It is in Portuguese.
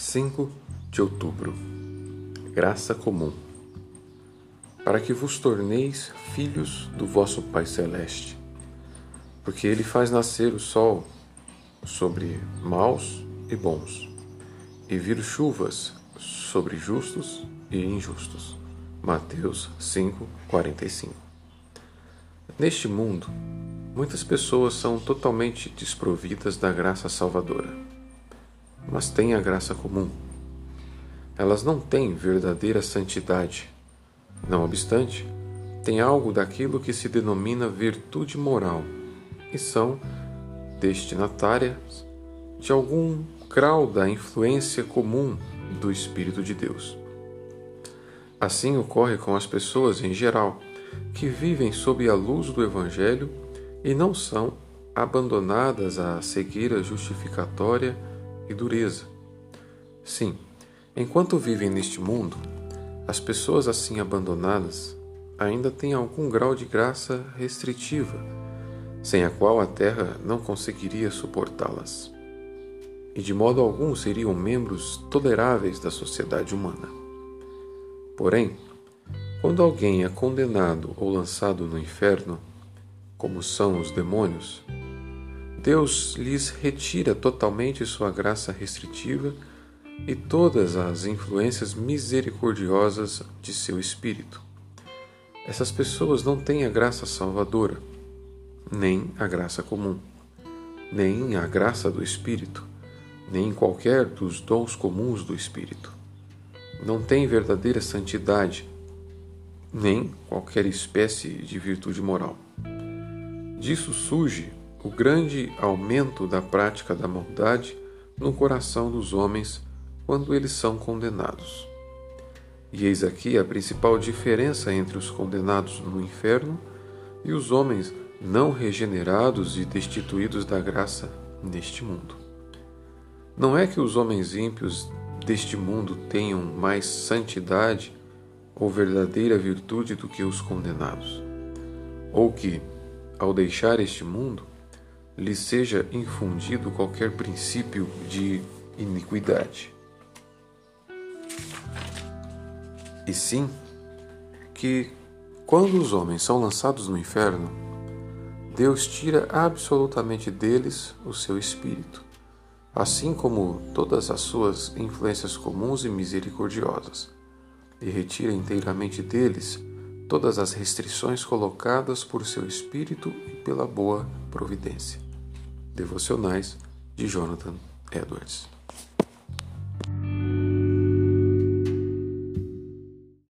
5 de outubro. Graça comum. Para que vos torneis filhos do vosso Pai Celeste, porque Ele faz nascer o sol sobre maus e bons, e vir chuvas sobre justos e injustos. Mateus 5, 45 Neste mundo, muitas pessoas são totalmente desprovidas da graça salvadora mas têm a graça comum. Elas não têm verdadeira santidade. Não obstante, têm algo daquilo que se denomina virtude moral e são destinatárias de algum grau da influência comum do Espírito de Deus. Assim ocorre com as pessoas em geral, que vivem sob a luz do Evangelho e não são abandonadas à cegueira justificatória e dureza. Sim, enquanto vivem neste mundo, as pessoas assim abandonadas ainda têm algum grau de graça restritiva, sem a qual a terra não conseguiria suportá-las. E de modo algum seriam membros toleráveis da sociedade humana. Porém, quando alguém é condenado ou lançado no inferno, como são os demônios, Deus lhes retira totalmente sua graça restritiva e todas as influências misericordiosas de seu espírito. Essas pessoas não têm a graça salvadora, nem a graça comum, nem a graça do espírito, nem qualquer dos dons comuns do espírito. Não têm verdadeira santidade, nem qualquer espécie de virtude moral. Disso surge o grande aumento da prática da maldade no coração dos homens quando eles são condenados. E eis aqui a principal diferença entre os condenados no inferno e os homens não regenerados e destituídos da graça neste mundo. Não é que os homens ímpios deste mundo tenham mais santidade ou verdadeira virtude do que os condenados, ou que, ao deixar este mundo, lhe seja infundido qualquer princípio de iniquidade. E sim, que quando os homens são lançados no inferno, Deus tira absolutamente deles o seu espírito, assim como todas as suas influências comuns e misericordiosas, e retira inteiramente deles todas as restrições colocadas por seu espírito e pela boa providência. Devocionais de Jonathan Edwards.